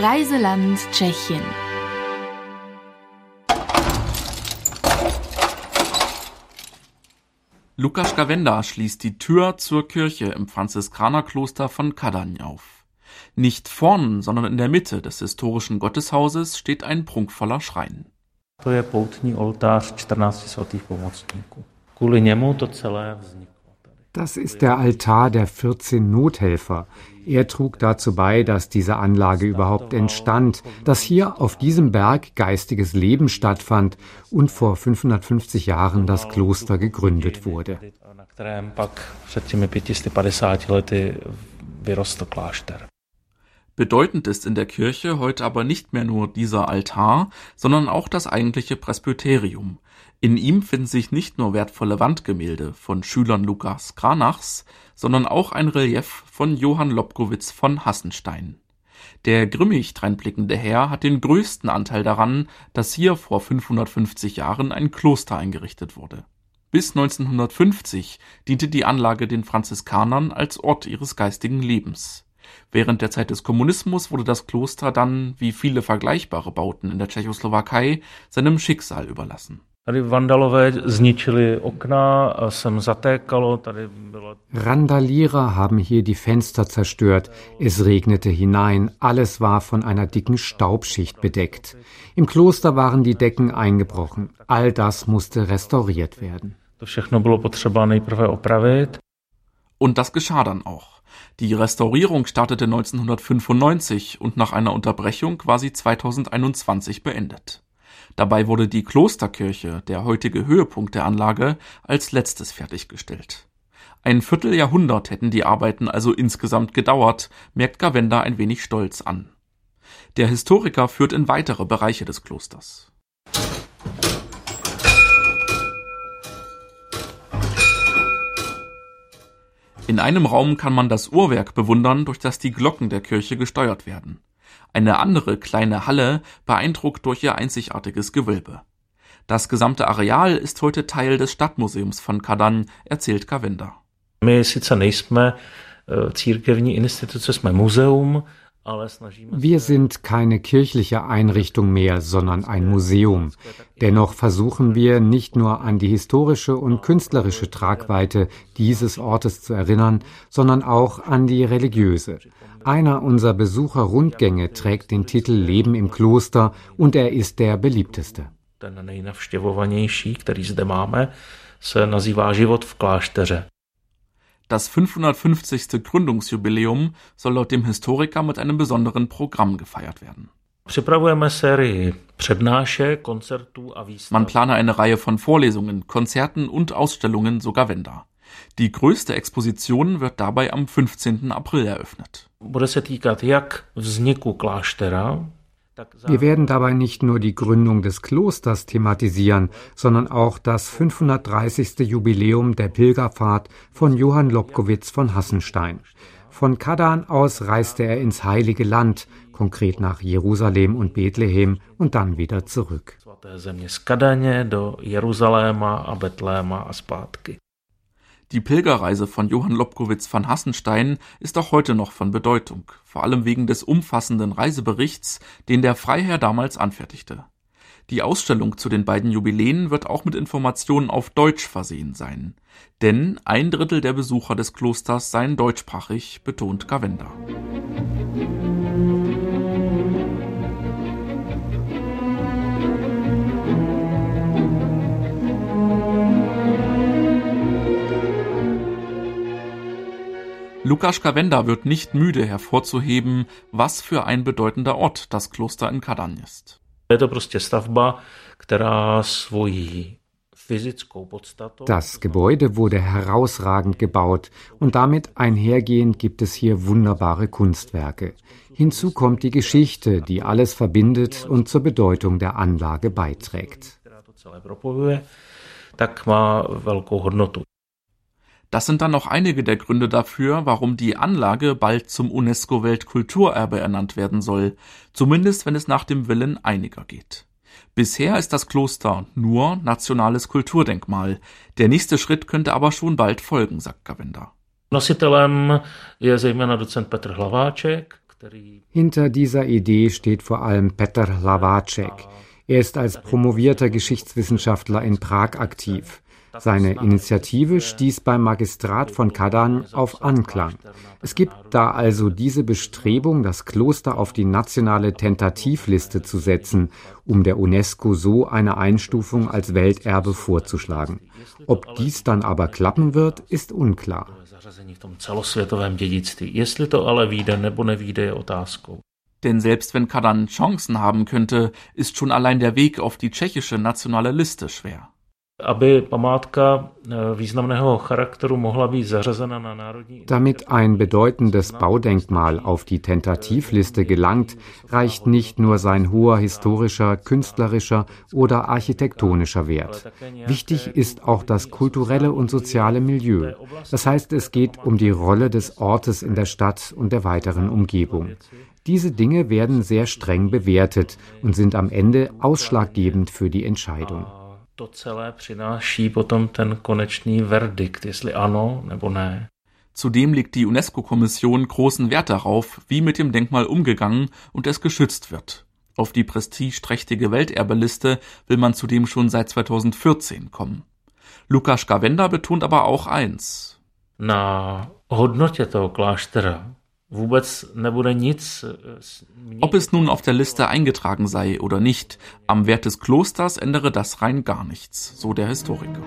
Reiseland Tschechien. Lukas Gawenda schließt die Tür zur Kirche im Franziskanerkloster von Kadaň auf. Nicht vorn, sondern in der Mitte des historischen Gotteshauses steht ein prunkvoller Schrein. To je poutní oltář 14 svatých pomocníků. Kvůli němu to celé vzniklo. Das ist der Altar der 14 Nothelfer. Er trug dazu bei, dass diese Anlage überhaupt entstand, dass hier auf diesem Berg geistiges Leben stattfand und vor 550 Jahren das Kloster gegründet wurde. Bedeutend ist in der Kirche heute aber nicht mehr nur dieser Altar, sondern auch das eigentliche Presbyterium. In ihm finden sich nicht nur wertvolle Wandgemälde von Schülern Lukas Kranachs, sondern auch ein Relief von Johann Lobkowitz von Hassenstein. Der grimmig dreinblickende Herr hat den größten Anteil daran, dass hier vor 550 Jahren ein Kloster eingerichtet wurde. Bis 1950 diente die Anlage den Franziskanern als Ort ihres geistigen Lebens. Während der Zeit des Kommunismus wurde das Kloster dann, wie viele vergleichbare Bauten in der Tschechoslowakei, seinem Schicksal überlassen. Randalierer haben hier die Fenster zerstört. Es regnete hinein. Alles war von einer dicken Staubschicht bedeckt. Im Kloster waren die Decken eingebrochen. All das musste restauriert werden. Und das geschah dann auch. Die Restaurierung startete 1995 und nach einer Unterbrechung war sie 2021 beendet. Dabei wurde die Klosterkirche, der heutige Höhepunkt der Anlage, als letztes fertiggestellt. Ein Vierteljahrhundert hätten die Arbeiten also insgesamt gedauert, merkt Gavenda ein wenig stolz an. Der Historiker führt in weitere Bereiche des Klosters. In einem Raum kann man das Uhrwerk bewundern, durch das die Glocken der Kirche gesteuert werden. Eine andere kleine Halle beeindruckt durch ihr einzigartiges Gewölbe. Das gesamte Areal ist heute Teil des Stadtmuseums von Kadaň, erzählt Kavenda. My sice nejsme e, církevní instituce, jsme muzeum, wir sind keine kirchliche Einrichtung mehr, sondern ein Museum. Dennoch versuchen wir nicht nur an die historische und künstlerische Tragweite dieses Ortes zu erinnern, sondern auch an die religiöse. Einer unserer Besucherrundgänge trägt den Titel Leben im Kloster und er ist der beliebteste. Das 550. Gründungsjubiläum soll laut dem Historiker mit einem besonderen Programm gefeiert werden. Man plane eine Reihe von Vorlesungen, Konzerten und Ausstellungen sogar Wender. Die größte Exposition wird dabei am 15. April eröffnet. Wir werden dabei nicht nur die Gründung des Klosters thematisieren, sondern auch das 530. Jubiläum der Pilgerfahrt von Johann Lobkowitz von Hassenstein. Von Kadan aus reiste er ins Heilige Land, konkret nach Jerusalem und Bethlehem und dann wieder zurück. Die Pilgerreise von Johann Lobkowitz von Hassenstein ist auch heute noch von Bedeutung, vor allem wegen des umfassenden Reiseberichts, den der Freiherr damals anfertigte. Die Ausstellung zu den beiden Jubiläen wird auch mit Informationen auf Deutsch versehen sein, denn ein Drittel der Besucher des Klosters seien deutschsprachig, betont Gavenda. Lukas Kavenda wird nicht müde hervorzuheben, was für ein bedeutender Ort das Kloster in Kadaň ist. Das Gebäude wurde herausragend gebaut und damit einhergehend gibt es hier wunderbare Kunstwerke. Hinzu kommt die Geschichte, die alles verbindet und zur Bedeutung der Anlage beiträgt. Das sind dann noch einige der Gründe dafür, warum die Anlage bald zum UNESCO-Weltkulturerbe ernannt werden soll, zumindest wenn es nach dem Willen einiger geht. Bisher ist das Kloster nur nationales Kulturdenkmal. Der nächste Schritt könnte aber schon bald folgen, sagt Gavenda. Hinter dieser Idee steht vor allem Petr Hlavaček. Er ist als promovierter Geschichtswissenschaftler in Prag aktiv. Seine Initiative stieß beim Magistrat von Kadaň auf Anklang. Es gibt da also diese Bestrebung, das Kloster auf die nationale Tentativliste zu setzen, um der UNESCO so eine Einstufung als Welterbe vorzuschlagen. Ob dies dann aber klappen wird, ist unklar. Denn selbst wenn Kadan Chancen haben könnte, ist schon allein der Weg auf die tschechische nationale Liste schwer. E, Damit ein bedeutendes Baudenkmal auf die Tentativliste gelangt, reicht nicht nur sein hoher historischer, künstlerischer oder architektonischer Wert. Wichtig ist auch das kulturelle und soziale Milieu. Das heißt, es geht um die Rolle des Ortes in der Stadt und der weiteren Umgebung. Diese Dinge werden sehr streng bewertet und sind am Ende ausschlaggebend für die Entscheidung to celé přináší potom ten konečný verdikt, jestli ano nebo ne. Zudem legt die UNESCO-Kommission großen Wert darauf, wie mit dem Denkmal umgegangen und es geschützt wird. Auf die prestigeträchtige Welterbeliste will man zudem schon seit 2014 kommen. Lukas Gavenda betont aber auch eins. Na hodnotě toho kláštera ob es nun auf der Liste eingetragen sei oder nicht, am Wert des Klosters ändere das rein gar nichts, so der Historiker.